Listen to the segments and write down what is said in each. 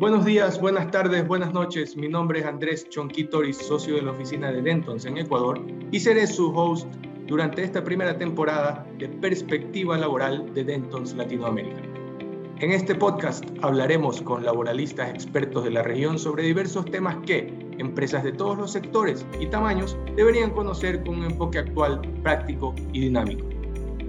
Buenos días, buenas tardes, buenas noches. Mi nombre es Andrés Chonquitoris, socio de la oficina de Dentons en Ecuador, y seré su host durante esta primera temporada de Perspectiva Laboral de Dentons Latinoamérica. En este podcast hablaremos con laboralistas expertos de la región sobre diversos temas que empresas de todos los sectores y tamaños deberían conocer con un enfoque actual, práctico y dinámico.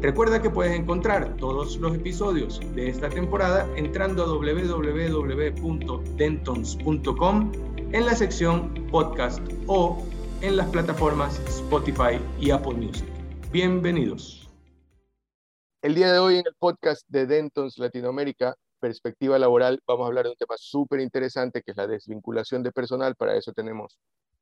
Recuerda que puedes encontrar todos los episodios de esta temporada entrando a www.dentons.com en la sección podcast o en las plataformas Spotify y Apple Music. Bienvenidos. El día de hoy en el podcast de Dentons Latinoamérica, Perspectiva Laboral, vamos a hablar de un tema súper interesante que es la desvinculación de personal. Para eso tenemos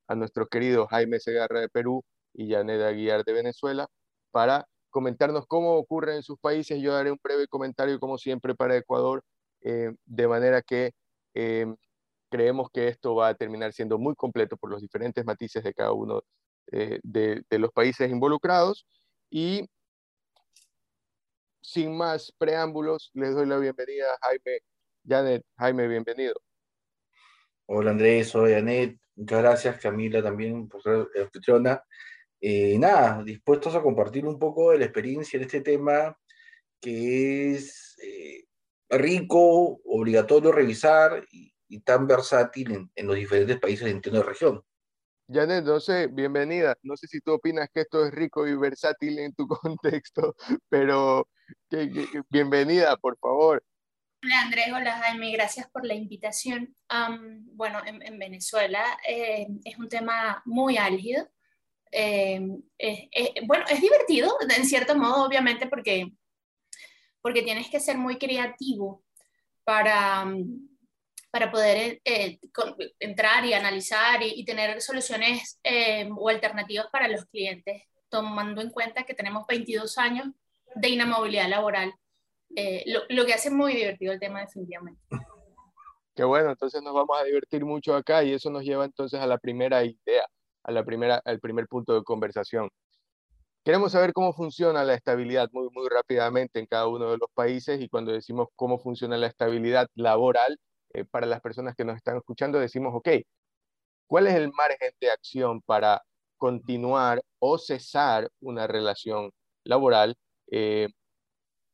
a nuestro querido Jaime Segarra de Perú y Janet Aguiar de Venezuela para comentarnos cómo ocurre en sus países. Yo daré un breve comentario, como siempre, para Ecuador, eh, de manera que eh, creemos que esto va a terminar siendo muy completo por los diferentes matices de cada uno eh, de, de, los países involucrados. Y sin más preámbulos, les doy la bienvenida a Jaime. Janet, Jaime, bienvenido. Hola Andrés, soy Janet. Muchas gracias, Camila también por ser anfitriona. Eh, nada, dispuestos a compartir un poco de la experiencia en este tema que es eh, rico, obligatorio revisar y, tan versátil en, los diferentes países de la región. Janet, no sé, bienvenida. No sé si tú opinas que esto es rico y versátil en tu contexto, pero bienvenida, por favor. Hola Andrés, hola Jaime, gracias por la invitación. bueno, en, Venezuela eh, es un tema muy álgido. Em, bueno, es divertido, en cierto modo, obviamente, porque, porque tienes que ser muy creativo para, para poder eh, entrar y analizar y, tener soluciones em, o alternativas para los clientes, tomando en cuenta que tenemos 22 años de inamovilidad laboral, eh, lo, lo, que hace muy divertido el tema definitivamente. Qué bueno, entonces nos vamos a divertir mucho acá y eso nos lleva entonces a la primera idea a la primera, al primer punto de conversación. Queremos saber cómo funciona la estabilidad muy, muy rápidamente en cada uno de los países y cuando decimos cómo funciona la estabilidad laboral, eh, para las personas que nos están escuchando, decimos, ok, ¿cuál es el margen de acción para continuar o cesar una relación laboral eh,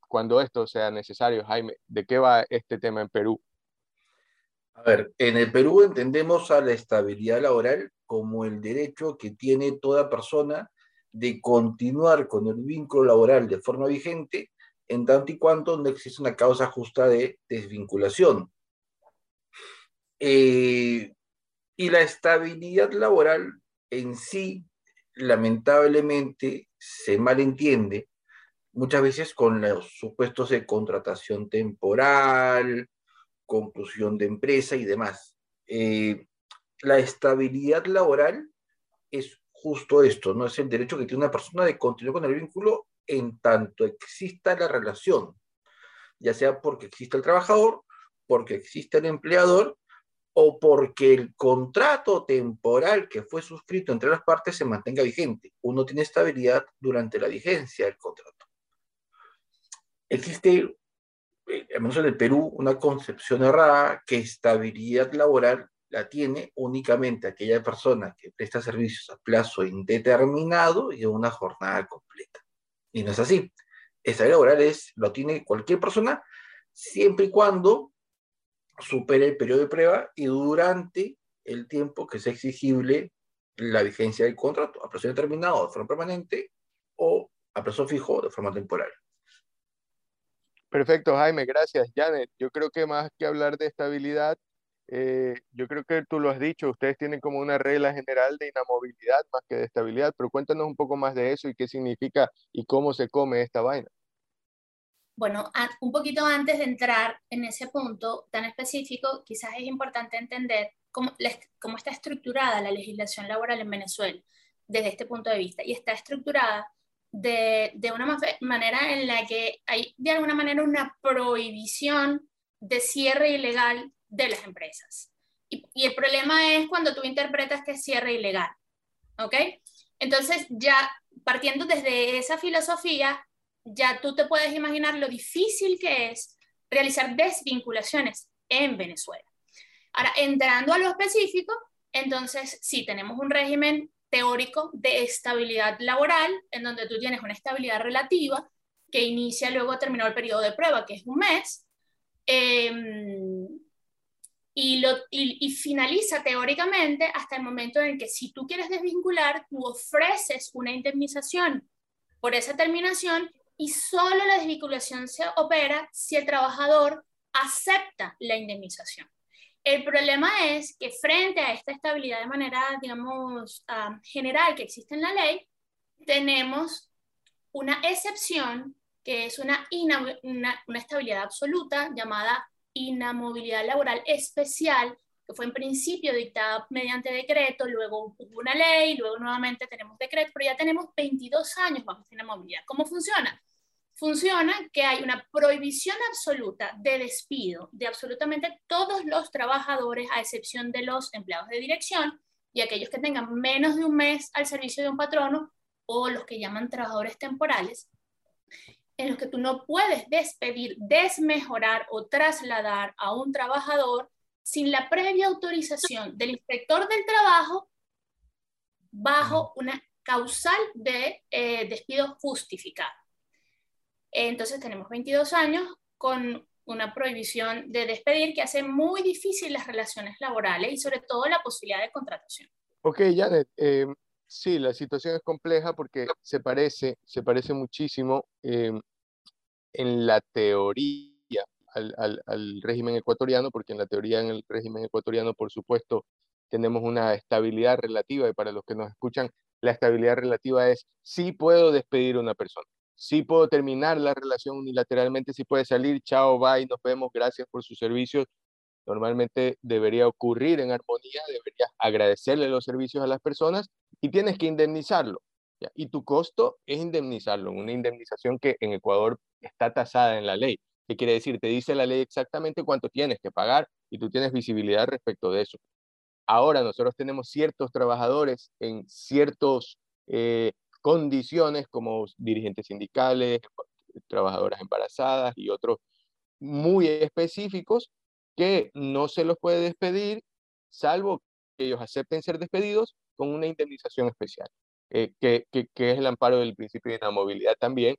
cuando esto sea necesario? Jaime, ¿de qué va este tema en Perú? A ver, en el Perú entendemos a la estabilidad laboral como el derecho que tiene toda persona de continuar con el vínculo laboral de forma vigente en tanto y cuanto no existe una causa justa de desvinculación. Eh, y la estabilidad laboral en sí, lamentablemente, se malentiende muchas veces con los supuestos de contratación temporal, conclusión de empresa y demás. Eh, la estabilidad laboral es justo esto, ¿no? Es el derecho que tiene una persona de continuar con el vínculo en tanto exista la relación, ya sea porque existe el trabajador, porque existe el empleador o porque el contrato temporal que fue suscrito entre las partes se mantenga vigente. Uno tiene estabilidad durante la vigencia del contrato. Existe al menos en el Perú, una concepción errada que estabilidad laboral la tiene únicamente aquella persona que presta servicios a plazo indeterminado y a una jornada completa. Y no es así. Estabilidad laboral es, lo tiene cualquier persona siempre y cuando supere el periodo de prueba y durante el tiempo que sea exigible la vigencia del contrato, a plazo indeterminado de forma permanente o a plazo fijo de forma temporal. Perfecto, Jaime, gracias. Janet, yo creo que más que hablar de estabilidad, eh, yo creo que tú lo has dicho, ustedes tienen como una regla general de inamovilidad más que de estabilidad, pero cuéntanos un poco más de eso y qué significa y cómo se come esta vaina. Bueno, un poquito antes de entrar en ese punto tan específico, quizás es importante entender cómo, cómo está estructurada la legislación laboral en Venezuela desde este punto de vista. Y está estructurada de, de, una manera en la que hay de alguna manera una prohibición de cierre ilegal de las empresas. Y, el problema es cuando tú interpretas que es cierre ilegal. ¿Ok? Entonces, ya partiendo desde esa filosofía, ya tú te puedes imaginar lo difícil que es realizar desvinculaciones en Venezuela. Ahora, entrando a lo específico, entonces sí, tenemos un régimen teórico de estabilidad laboral, en donde tú tienes una estabilidad relativa que inicia luego a terminar el periodo de prueba, que es un mes, em, y, lo, y, finaliza teóricamente hasta el momento en que si tú quieres desvincular, tú ofreces una indemnización por esa terminación y solo la desvinculación se opera si el trabajador acepta la indemnización. El problema es que frente a esta estabilidad de manera, digamos, ah, general que existe en la ley, tenemos una excepción que es una, una, una estabilidad absoluta llamada inamovilidad laboral especial, que fue en principio dictada mediante decreto, luego hubo una ley, luego nuevamente tenemos decreto, pero ya tenemos 22 años bajo esta inamovilidad. ¿Cómo funciona? Funciona que hay una prohibición absoluta de despido de absolutamente todos los trabajadores, a excepción de los empleados de dirección y aquellos que tengan menos de un mes al servicio de un patrono o los que llaman trabajadores temporales en los que tú no puedes despedir, desmejorar o trasladar a un trabajador sin la previa autorización del inspector del trabajo bajo una causal de eh, despido justificado. Entonces tenemos 22 años con una prohibición de despedir que hace muy difícil las relaciones laborales y sobre todo la posibilidad de contratación. Ok, Janet, eh, Sí, la situación es compleja porque se parece, se parece muchísimo em, en la teoría al, régimen ecuatoriano, porque en la teoría en el régimen ecuatoriano, por supuesto, tenemos una estabilidad relativa y para los que nos escuchan, la estabilidad relativa es si puedo despedir a una persona, si puedo terminar la relación unilateralmente, si puede salir, chao, bye, nos vemos, gracias por sus servicios, normalmente debería ocurrir en armonía, deberías agradecerle los servicios a las personas y tienes que indemnizarlo. Y tu costo es indemnizarlo, una indemnización que en Ecuador está tasada en la ley. ¿Qué quiere decir? Te dice la ley exactamente cuánto tienes que pagar y tú tienes visibilidad respecto de eso. Ahora nosotros tenemos ciertos trabajadores en ciertas eh, condiciones como dirigentes sindicales, trabajadoras embarazadas y otros muy específicos que no se los puede despedir, salvo que ellos acepten ser despedidos con una indemnización especial, eh, que, que, es el amparo del principio de inamovilidad también.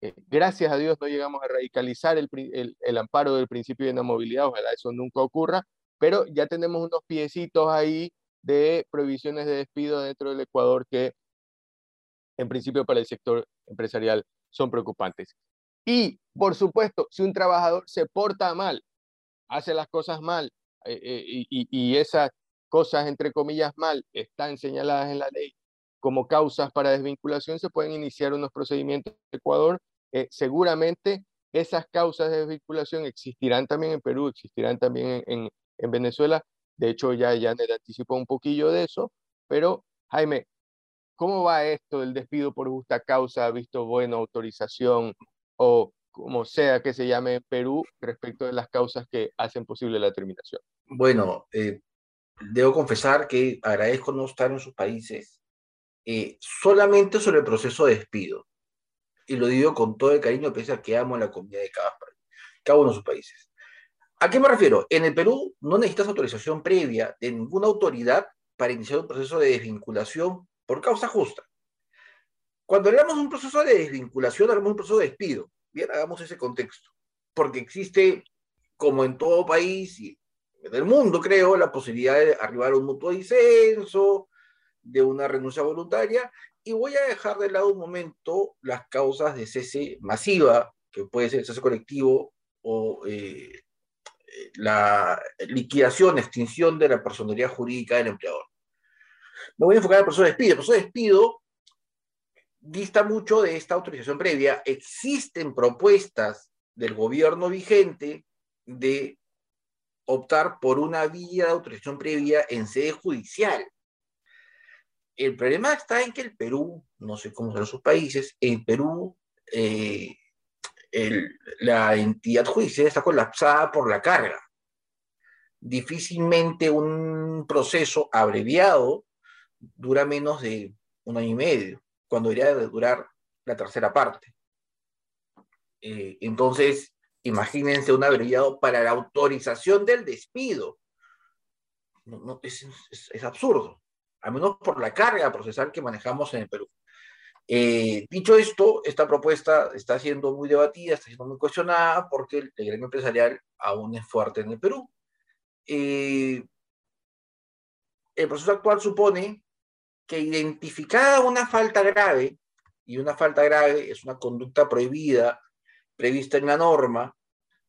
Eh, gracias a Dios no llegamos a radicalizar el, el, el, amparo del principio de inamovilidad, ojalá eso nunca ocurra, pero ya tenemos unos piecitos ahí de prohibiciones de despido dentro del Ecuador que en principio para el sector empresarial son preocupantes. Y, por supuesto, si un trabajador se porta mal, hace las cosas mal eh, eh, y, y, esas cosas, entre comillas, mal, están señaladas en la ley como causas para desvinculación, se pueden iniciar unos procedimientos en Ecuador. Eh, seguramente esas causas de desvinculación existirán también en Perú, existirán también en, en, Venezuela. De hecho, ya, ya anticipó un poquillo de eso, pero Jaime, ¿cómo va esto del despido por justa causa, visto buena autorización o como sea que se llame en Perú, respecto de las causas que hacen posible la terminación? Bueno, eh, debo confesar que agradezco no estar en sus países eh, solamente sobre el proceso de despido. Y lo digo con todo el cariño, pese a que amo la comunidad de cada, cada uno de sus países. ¿A qué me refiero? En el Perú no necesitas autorización previa de ninguna autoridad para iniciar un proceso de desvinculación por causa justa. Cuando hablamos de un proceso de desvinculación, hablamos de un proceso de despido. Bien, hagamos ese contexto. Porque existe, como en todo país y del mundo, creo, la posibilidad de arribar a un mutuo disenso, de una renuncia voluntaria, y voy a dejar de lado un momento las causas de cese masiva, que puede ser cese colectivo o eh, la liquidación, extinción de la personalidad jurídica del empleador. Me voy a enfocar en el proceso de despido. El proceso de despido dista mucho de esta autorización previa. Existen propuestas del gobierno vigente de optar por una vía de autorización previa en sede judicial. El problema está en que el Perú, no sé cómo son sus países, el Perú, eh, la entidad judicial está colapsada por la carga. Difícilmente un proceso abreviado dura menos de un año y medio cuando debería de durar la tercera parte. Eh, entonces, imagínense un abreviado para la autorización del despido, no, es, es, absurdo, al menos por la carga procesal que manejamos en el Perú. Eh, dicho esto, esta propuesta está siendo muy debatida, está siendo muy cuestionada porque el, gremio empresarial aún es fuerte en el Perú. Eh, el proceso actual supone que identificada una falta grave, y una falta grave es una conducta prohibida prevista en la norma,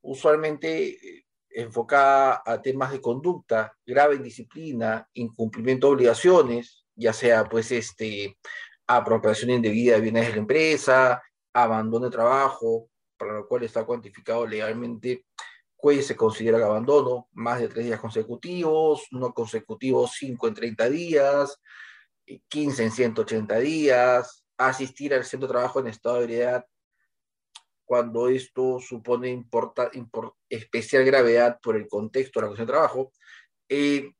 usualmente eh, enfocada a temas de conducta, grave indisciplina, incumplimiento de obligaciones, ya sea pues este, apropiación indebida de bienes de la empresa, abandono de trabajo, para lo cual está cuantificado legalmente, pues se considera el abandono, más de tres días consecutivos, no consecutivos, cinco en 30 días, 15 en 180 días, asistir al centro de trabajo en estado de ebriedad cuando esto supone importa, especial gravedad por el contexto de la cuestión de trabajo. Eh,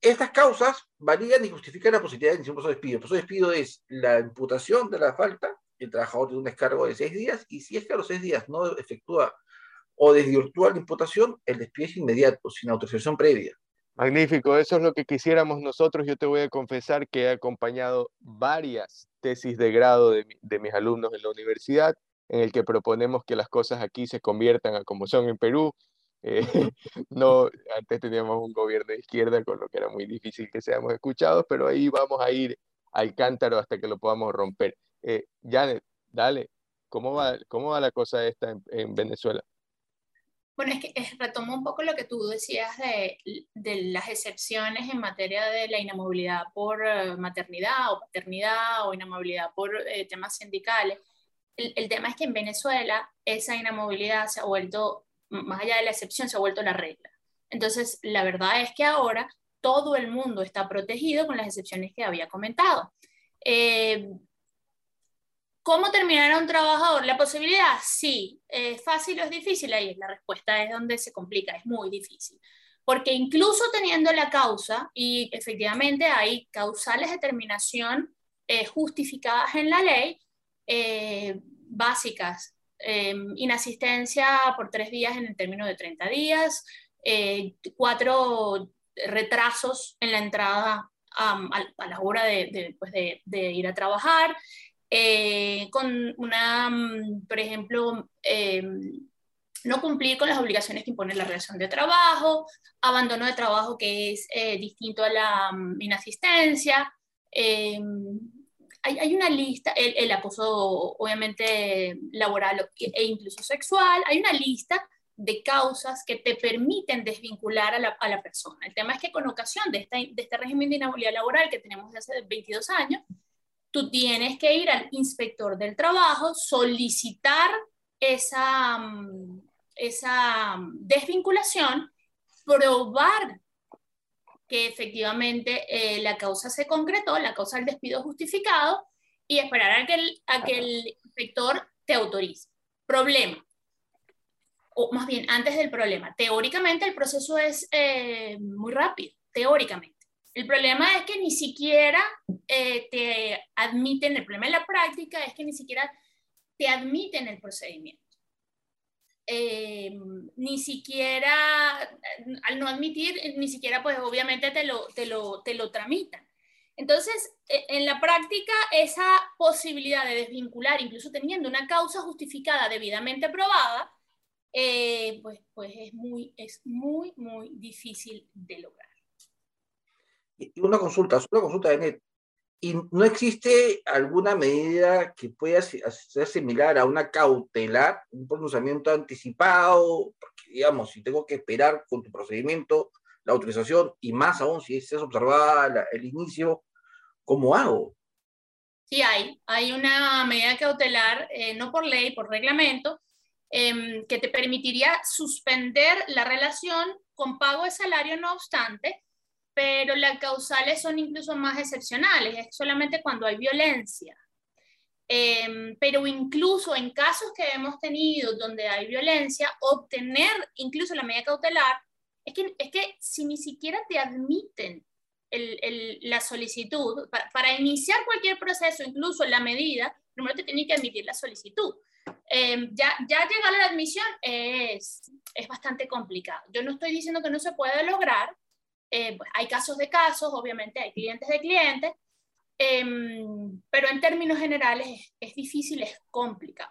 estas causas valían y justifican la posibilidad de iniciar un proceso de despido. El proceso de despido es la imputación de la falta, el trabajador tiene un descargo de seis días, y si es que a los seis días no efectúa o desvirtúa la imputación, el despido es inmediato, sin autorización previa. Magnífico, eso es lo que quisiéramos nosotros. Yo te voy a confesar que he acompañado varias tesis de grado de, de mis alumnos en la universidad en el que proponemos que las cosas aquí se conviertan a como son en Perú. Eh, no, antes teníamos un gobierno de izquierda, con lo que era muy difícil que seamos escuchados, pero ahí vamos a ir al cántaro hasta que lo podamos romper. Eh, Janet, dale, ¿cómo va, cómo va la cosa esta en, Venezuela? Bueno, es que retomo un poco lo que tú decías de, de, las excepciones en materia de la inamovilidad por eh, maternidad o paternidad o inamovilidad por temas sindicales el, tema es que en Venezuela esa inamovilidad se ha vuelto, más allá de la excepción, se ha vuelto la regla. Entonces, la verdad es que ahora todo el mundo está protegido con las excepciones que había comentado. Eh, ¿Cómo terminar a un trabajador? La posibilidad, sí. ¿Es fácil o es difícil? Ahí la respuesta es donde se complica, es muy difícil. Porque incluso teniendo la causa, y efectivamente hay causales de terminación eh, justificadas en la ley, eh, básicas. Em, inasistencia por tres días en el término de 30 días, eh, cuatro retrasos en la entrada a, la hora de, pues de, ir a trabajar, eh, con una, mm, por ejemplo, em, no cumplir con las obligaciones que impone la relación de trabajo, abandono de trabajo que es distinto a la mm, inasistencia, em, hay, una lista, el, acoso obviamente laboral e incluso sexual, hay una lista de causas que te permiten desvincular a la, a la persona. El tema es que con ocasión de, de este régimen de inhabilidad laboral que tenemos desde hace 22 años, tú tienes que ir al inspector del trabajo, solicitar esa, mm, esa desvinculación, probar que efectivamente eh, la causa se concretó, la causa del despido justificado, y esperar a que el, a que el inspector te autorice. Problema, o más bien antes del problema, teóricamente el proceso es eh, muy rápido, teóricamente. El problema es que ni siquiera eh, te admiten, el problema en la práctica es que ni siquiera te admiten el procedimiento. Eh, ni siquiera, al no admitir, ni siquiera pues obviamente te lo, te lo, te lo tramitan. Entonces, e, en la práctica, esa posibilidad de desvincular, incluso teniendo una causa justificada debidamente probada, eh, pues, pues es, muy, es muy, muy difícil de lograr. Una consulta, una consulta de net. ¿Y no existe alguna medida que pueda ser similar a una cautelar, un pronunciamiento anticipado? Porque, digamos, si tengo que esperar con tu procedimiento la autorización y más aún si es observada el inicio, ¿cómo hago? Sí, hay. Hay una medida cautelar, eh, no por ley, por reglamento, em, que te permitiría suspender la relación con pago de salario, no obstante, pero las causales son incluso más excepcionales, es solamente cuando hay violencia. Em, pero incluso en casos que hemos tenido donde hay violencia, obtener incluso la medida cautelar, es que, es que si ni siquiera te admiten el, el, la solicitud, para, para, iniciar cualquier proceso, incluso la medida, primero te tienen que admitir la solicitud. Em, ya, ya llegar a la admisión es, es bastante complicado. Yo no estoy diciendo que no se pueda lograr, eh, hay casos de casos, obviamente hay clientes de clientes, em, pero en términos generales es, difícil, es complicado.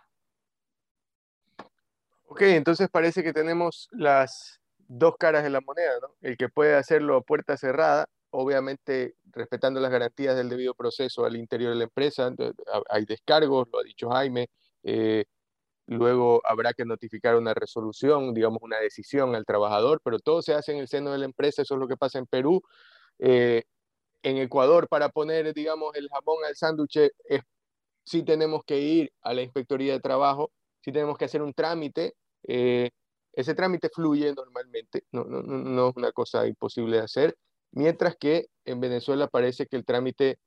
Ok, entonces parece que tenemos las dos caras de la moneda, ¿no? El que puede hacerlo a puerta cerrada, obviamente respetando las garantías del debido proceso al interior de la empresa, hay descargos, lo ha dicho Jaime, eh, luego habrá que notificar una resolución, digamos una decisión al trabajador, pero todo se hace en el seno de la empresa, eso es lo que pasa en Perú. Eh, en Ecuador, para poner, digamos, el jamón al sándwich, sí tenemos que ir a la Inspectoría de Trabajo, sí tenemos que hacer un trámite. Eh, ese trámite fluye normalmente, no, no, no es una cosa imposible de hacer, mientras que en Venezuela parece que el trámite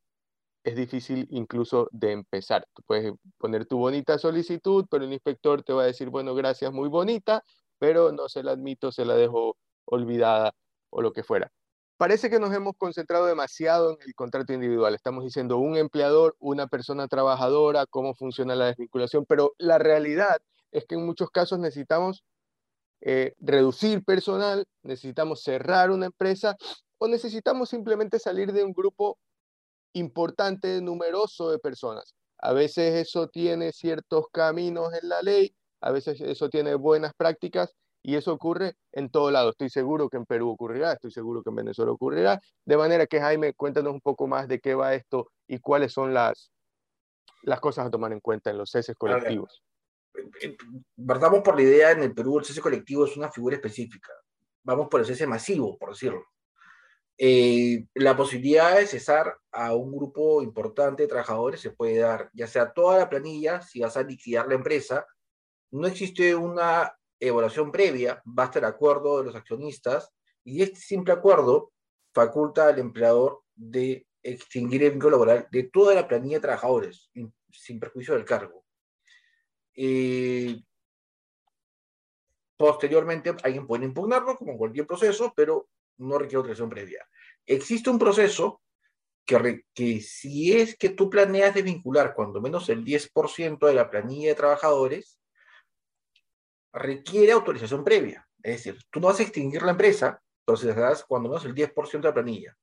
es difícil incluso de empezar. Tú puedes poner tu bonita solicitud, pero el inspector te va a decir, bueno, gracias, muy bonita, pero no se la admito, se la dejo olvidada o lo que fuera. Parece que nos hemos concentrado demasiado en el contrato individual. Estamos diciendo un empleador, una persona trabajadora, cómo funciona la desvinculación, pero la realidad es que en muchos casos necesitamos eh, reducir personal, necesitamos cerrar una empresa o necesitamos simplemente salir de un grupo importante, numeroso de personas. A veces eso tiene ciertos caminos en la ley, a veces eso tiene buenas prácticas y eso ocurre en todo lado. Estoy seguro que en Perú ocurrirá, estoy seguro que en Venezuela ocurrirá. De manera que Jaime, cuéntanos un poco más de qué va esto y cuáles son las, las cosas a tomar en cuenta en los ceses colectivos. Partamos por la idea, en el Perú el cese colectivo es una figura específica. Vamos por el cese masivo, por decirlo. Eh, la posibilidad de cesar a un grupo importante de trabajadores se puede dar, ya sea toda la planilla, si vas a liquidar la empresa, no existe una evaluación previa, basta el acuerdo de los accionistas y este simple acuerdo faculta al empleador de extinguir el vínculo laboral de toda la planilla de trabajadores, sin perjuicio del cargo. Eh, posteriormente, alguien puede impugnarlo, como cualquier proceso, pero no requiere autorización previa. Existe un proceso que, que si es que tú planeas desvincular cuando menos el 10% de la planilla de trabajadores, requiere autorización previa. Es decir, tú no vas a extinguir la empresa, entonces das cuando menos el 10% de la planilla.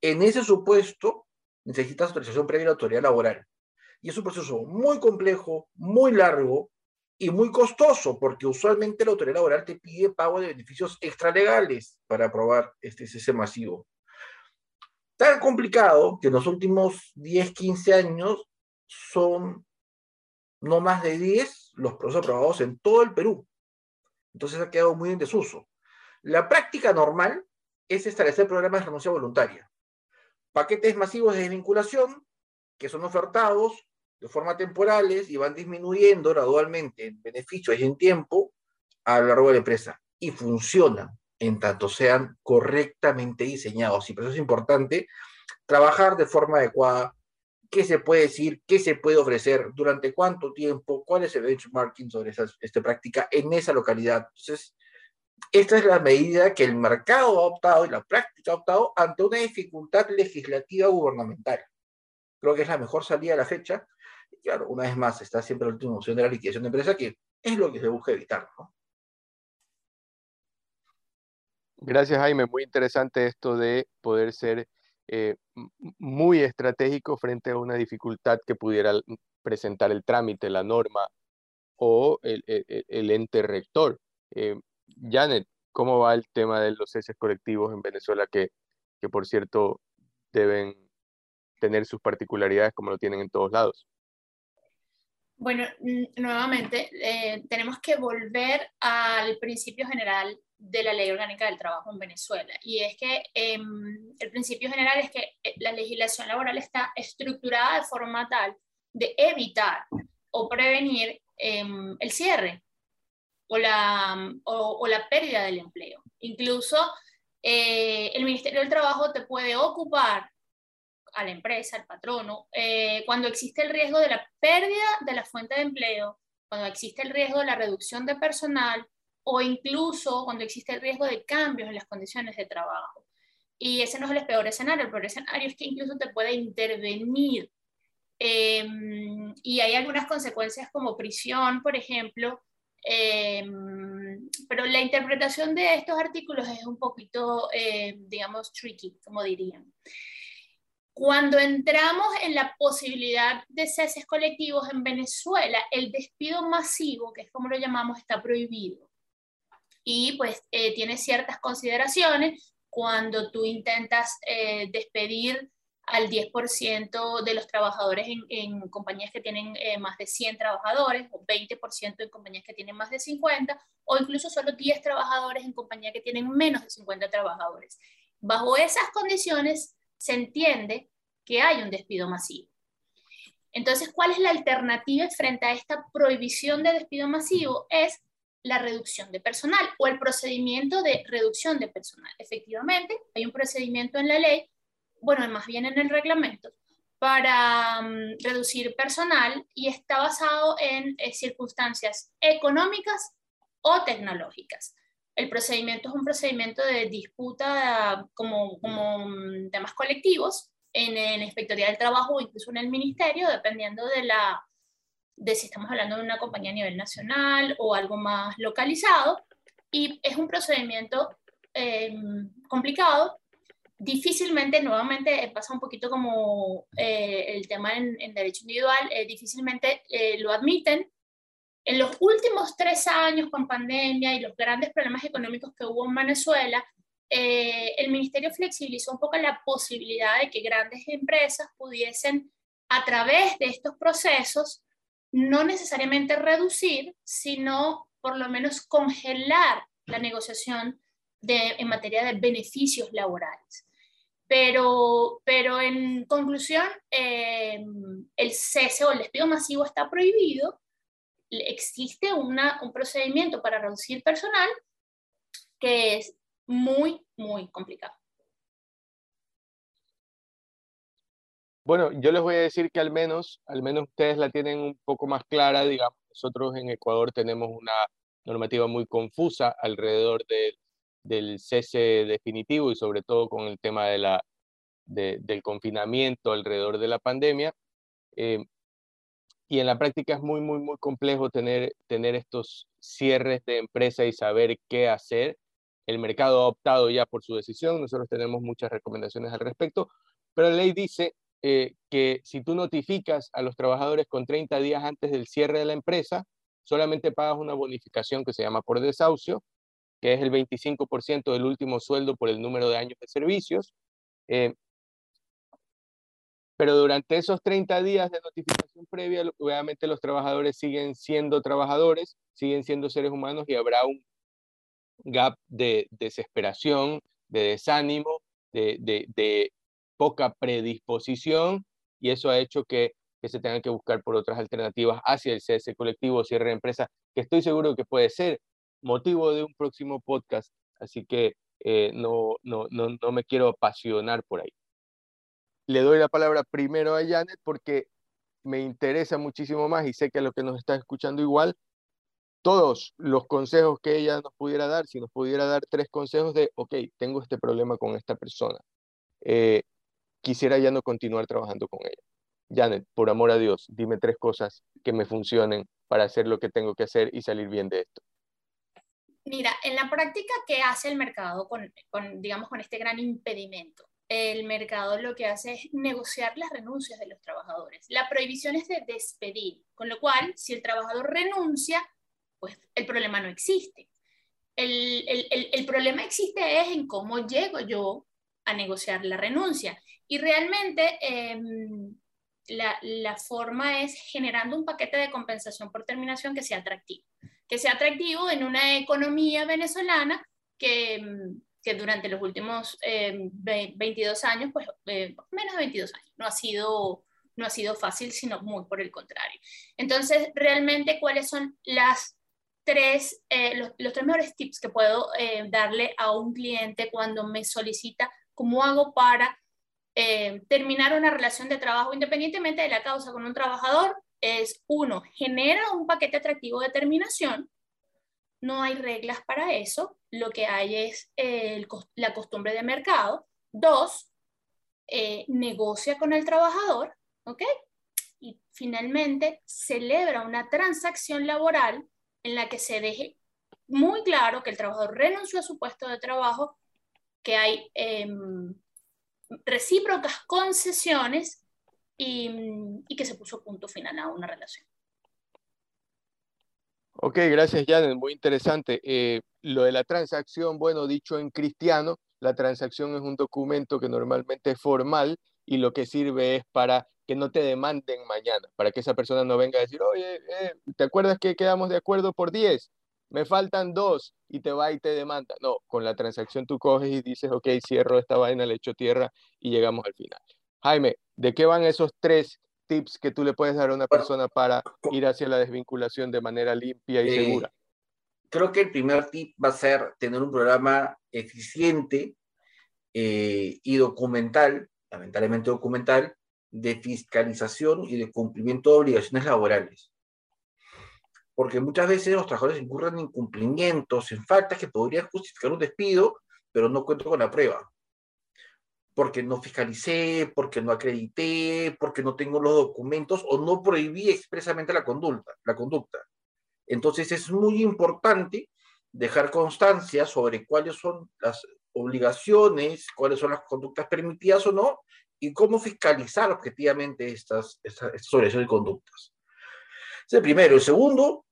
En ese supuesto, necesitas autorización previa de la autoridad laboral. Y es un proceso muy complejo, muy largo, y muy costoso, porque usualmente la autoridad laboral te pide pago de beneficios extralegales para aprobar este cese masivo. Tan complicado que en los últimos 10, 15 años son no más de 10 los procesos aprobados en todo el Perú. Entonces ha quedado muy en desuso. La práctica normal es establecer programas de renuncia voluntaria. Paquetes masivos de desvinculación que son ofertados de forma temporales y van disminuyendo gradualmente en beneficios y en tiempo a lo largo de la empresa. Y funcionan en tanto sean correctamente diseñados. Y por eso es importante trabajar de forma adecuada, qué se puede decir, qué se puede ofrecer, durante cuánto tiempo, cuál es el benchmarking sobre esa, esta práctica en esa localidad. Entonces, esta es la medida que el mercado ha optado y la práctica ha optado ante una dificultad legislativa gubernamental. Creo que es la mejor salida a la fecha claro, una vez más, está siempre la última opción de la liquidación de empresa, que es lo que se busca evitar. Gracias, Jaime. Muy interesante esto de poder ser eh, muy estratégico frente a una dificultad que pudiera presentar el trámite, la norma o el, ente rector. Eh, Janet, ¿cómo va el tema de los ceses colectivos en Venezuela que, que, por cierto, deben tener sus particularidades como lo tienen en todos lados? Bueno, nuevamente, eh, tenemos que volver al principio general de la Ley Orgánica del Trabajo en Venezuela. Y es que em, el principio general es que eh, la legislación laboral está estructurada de forma tal de evitar o prevenir em, el cierre o la, o la pérdida del empleo. Incluso eh, el Ministerio del Trabajo te puede ocupar a la empresa, al patrono, eh, cuando existe el riesgo de la pérdida de la fuente de empleo, cuando existe el riesgo de la reducción de personal o incluso cuando existe el riesgo de cambios en las condiciones de trabajo. Y ese no es el peor escenario, el peor escenario es que incluso te puede intervenir. Em, y hay algunas consecuencias como prisión, por ejemplo, em, pero la interpretación de estos artículos es un poquito, eh, digamos, tricky, como dirían. Cuando entramos en la posibilidad de ceses colectivos en Venezuela, el despido masivo, que es como lo llamamos, está prohibido. Y pues eh, tiene ciertas consideraciones cuando tú intentas eh, despedir al 10% de los trabajadores en, compañías que tienen eh, más de 100 trabajadores, o 20% en compañías que tienen más de 50, o incluso solo 10 trabajadores en compañías que tienen menos de 50 trabajadores. Bajo esas condiciones se entiende que hay un despido masivo. Entonces, ¿cuál es la alternativa frente a esta prohibición de despido masivo? Es la reducción de personal o el procedimiento de reducción de personal. Efectivamente, hay un procedimiento en la ley bueno, más bien en el reglamento, para mm, reducir personal y está basado en eh, circunstancias económicas o tecnológicas. El procedimiento es un procedimiento de disputa como, como mm, temas colectivos en el Inspectoría del Trabajo o incluso en el Ministerio, dependiendo de, la, de si estamos hablando de una compañía a nivel nacional o algo más localizado. Y es un procedimiento eh, complicado difícilmente, nuevamente eh, pasa un poquito como eh, el tema en, derecho individual, eh, difícilmente lo admiten. En los últimos tres años con pandemia y los grandes problemas económicos que hubo en Venezuela, el ministerio flexibilizó un poco la posibilidad de que grandes empresas pudiesen, a través de estos procesos, no necesariamente reducir, sino por lo menos congelar la negociación de, en materia de beneficios laborales. Pero, pero en conclusión, eh, el cese o el despido masivo está prohibido. Existe una, un procedimiento para reducir personal que es muy, muy complicado. Bueno, yo les voy a decir que al menos, al menos ustedes la tienen un poco más clara, digamos, nosotros en Ecuador tenemos una normativa muy confusa alrededor de, del cese definitivo y sobre todo con el tema de la, del confinamiento alrededor de la pandemia. Eh, y en la práctica es muy, muy, muy complejo tener, tener estos cierres de empresa y saber qué hacer. El mercado ha optado ya por su decisión, nosotros tenemos muchas recomendaciones al respecto, pero la ley dice eh, que si tú notificas a los trabajadores con 30 días antes del cierre de la empresa, solamente pagas una bonificación que se llama por desahucio, que es el 25% del último sueldo por el número de años de servicios. Eh, pero durante esos 30 días de notificación previa, obviamente los trabajadores siguen siendo trabajadores, siguen siendo seres humanos y habrá un gap de desesperación, de desánimo, de, de, poca predisposición y eso ha hecho que, que, se tengan que buscar por otras alternativas hacia el cese colectivo cierre de empresa, que estoy seguro que puede ser motivo de un próximo podcast, así que eh, no, no, no, no me quiero apasionar por ahí. Le doy la palabra primero a Janet porque me interesa muchísimo más y sé que a lo que nos está escuchando igual, todos los consejos que ella nos pudiera dar, si nos pudiera dar tres consejos de, ok, tengo este problema con esta persona, eh, quisiera ya no continuar trabajando con ella. Janet, por amor a Dios, dime tres cosas que me funcionen para hacer lo que tengo que hacer y salir bien de esto. Mira, en la práctica, ¿qué hace el mercado con, digamos, con este gran impedimento? El mercado lo que hace es negociar las renuncias de los trabajadores. La prohibición es de despedir, con lo cual, si el trabajador renuncia, pues el problema no existe. El, el, el, problema existe es en cómo llego yo a negociar la renuncia. Y realmente em, la, la, forma es generando un paquete de compensación por terminación que sea atractivo que sea atractivo en una economía venezolana que, que durante los últimos 22 eh, años, pues eh, menos de 22 años, no ha sido no ha sido fácil, sino muy por el contrario. Entonces, realmente, ¿cuáles son las tres, eh, los, los, tres mejores tips que puedo darle a un cliente cuando me solicita cómo hago para terminar una relación de trabajo independientemente de la causa con un trabajador? es, uno, genera un paquete atractivo de terminación. No hay reglas para eso. Lo que hay es la costumbre de mercado. Dos, eh, negocia con el trabajador. ¿Ok? Y finalmente celebra una transacción laboral en la que se deje muy claro que el trabajador renunció a su puesto de trabajo, que hay em, recíprocas concesiones y que se puso punto final a una relación. Ok, gracias Janet, muy interesante. Eh, lo de la transacción, bueno, dicho en cristiano, la transacción es un documento que normalmente es formal y lo que sirve es para que no te demanden mañana, para que esa persona no venga a decir, oye, eh, ¿te acuerdas que quedamos de acuerdo por 10? Me faltan dos y te va y te demanda. No, con la transacción tú coges y dices, ok, cierro esta vaina, le echo tierra y llegamos al final. Jaime, ¿de qué van esos tres tips que tú le puedes dar a una persona para ir hacia la desvinculación de manera limpia y eh, segura? Creo que el primer tip va a ser tener un programa eficiente eh, y documental, lamentablemente documental, de fiscalización y de cumplimiento de obligaciones laborales. Porque muchas veces los trabajadores incurren en incumplimientos, en faltas que podrían justificar un despido, pero no cuento con la prueba porque no fiscalicé, porque no acredité, porque no tengo los documentos o no prohibí expresamente la conducta. La conducta. Entonces es muy importante dejar constancia sobre cuáles son las obligaciones, cuáles son las conductas permitidas o no, y cómo fiscalizar objetivamente estas, estas, estas obligaciones y conductas. Es el primero. El segundo,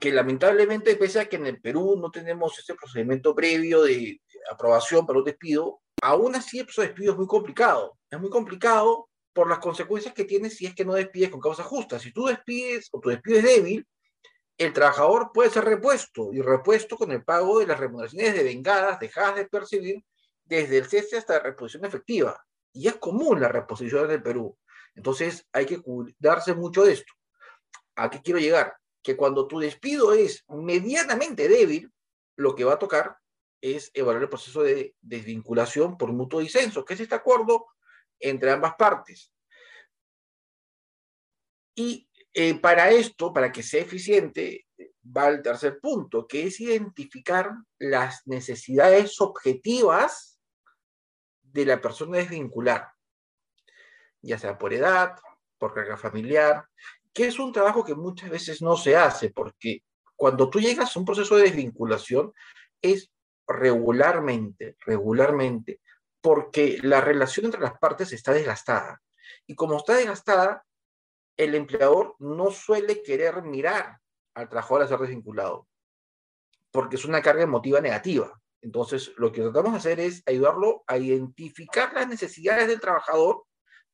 que lamentablemente, pese a que en el Perú no tenemos ese procedimiento previo de aprobación para un despido, aún así el despido es muy complicado. Es muy complicado por las consecuencias que tiene si es que no despides con causa justa. Si tú despides o tu despido es débil, el trabajador puede ser repuesto y repuesto con el pago de las remuneraciones de vengadas dejadas de percibir desde el cese hasta la reposición efectiva. Y es común la reposición en el Perú. Entonces hay que cuidarse mucho de esto. ¿A qué quiero llegar? Que cuando tu despido es medianamente débil, lo que va a tocar es evaluar el proceso de desvinculación por mutuo disenso, que es este acuerdo entre ambas partes. Y eh, para esto, para que sea eficiente, va al tercer punto, que es identificar las necesidades objetivas de la persona desvincular, ya sea por edad, por carga familiar, que es un trabajo que muchas veces no se hace, porque cuando tú llegas a un proceso de desvinculación, es regularmente, regularmente, porque la relación entre las partes está desgastada. Y como está desgastada, el empleador no suele querer mirar al trabajador a ser desvinculado, porque es una carga emotiva negativa. Entonces, lo que tratamos de hacer es ayudarlo a identificar las necesidades del trabajador,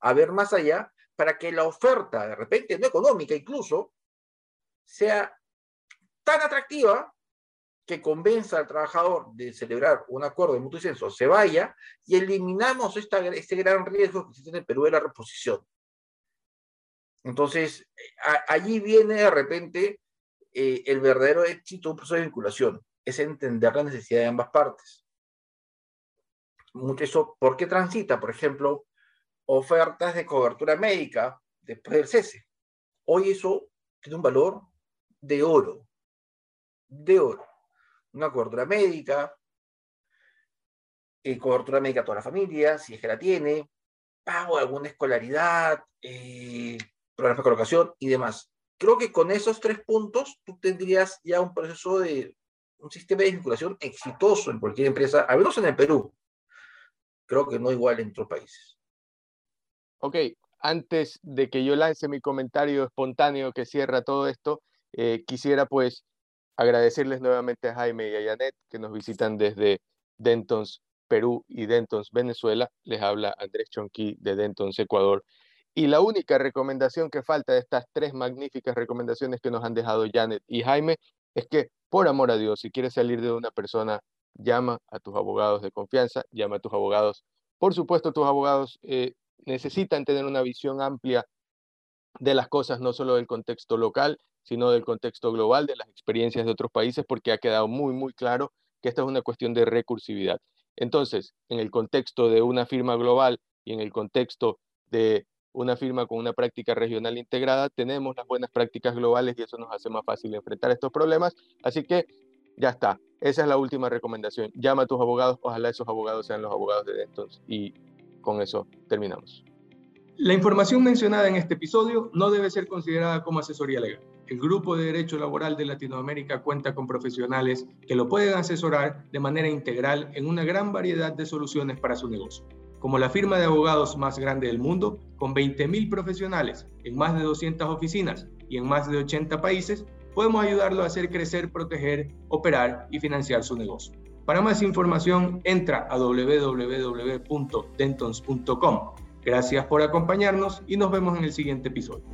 a ver más allá, para que la oferta, de repente no económica incluso, sea tan atractiva que convenza al trabajador de celebrar un acuerdo de mutuo censo se vaya y eliminamos este gran riesgo que existe en el Perú de la reposición. Entonces, allí viene de repente eh, el verdadero éxito de un proceso de vinculación, es entender la necesidad de ambas partes. Eso, ¿Por qué transita? Por ejemplo, ofertas de cobertura médica después del cese. Hoy eso tiene un valor de oro, de oro una cobertura médica, eh, cobertura médica a toda la familia, si es que la tiene, pago alguna escolaridad, eh, programas de colocación y demás. Creo que con esos tres puntos tú tendrías ya un proceso de un sistema de vinculación exitoso en cualquier empresa, al menos en el Perú. Creo que no igual en otros países. Ok, antes de que yo lance mi comentario espontáneo que cierra todo esto, eh, quisiera pues agradecerles nuevamente a Jaime y a Janet que nos visitan desde Dentons, Perú y Dentons, Venezuela. Les habla Andrés Chonqui de Dentons, Ecuador. Y la única recomendación que falta de estas tres magníficas recomendaciones que nos han dejado Janet y Jaime es que, por amor a Dios, si quieres salir de una persona, llama a tus abogados de confianza, llama a tus abogados. Por supuesto, tus abogados eh, necesitan tener una visión amplia de las cosas, no solo del contexto local, sino del contexto global, de las experiencias de otros países, porque ha quedado muy, muy claro que esta es una cuestión de recursividad. Entonces, en el contexto de una firma global y en el contexto de una firma con una práctica regional integrada, tenemos las buenas prácticas globales y eso nos hace más fácil enfrentar estos problemas. Así que ya está. Esa es la última recomendación. Llama a tus abogados, ojalá esos abogados sean los abogados de Dentons y con eso terminamos. La información mencionada en este episodio no debe ser considerada como asesoría legal. El Grupo de Derecho Laboral de Latinoamérica cuenta con profesionales que lo pueden asesorar de manera integral en una gran variedad de soluciones para su negocio. Como la firma de abogados más grande del mundo, con 20.000 profesionales en más de 200 oficinas y en más de 80 países, podemos ayudarlo a hacer crecer, proteger, operar y financiar su negocio. Para más información, entra a www.dentons.com. Gracias por acompañarnos y nos vemos en el siguiente episodio.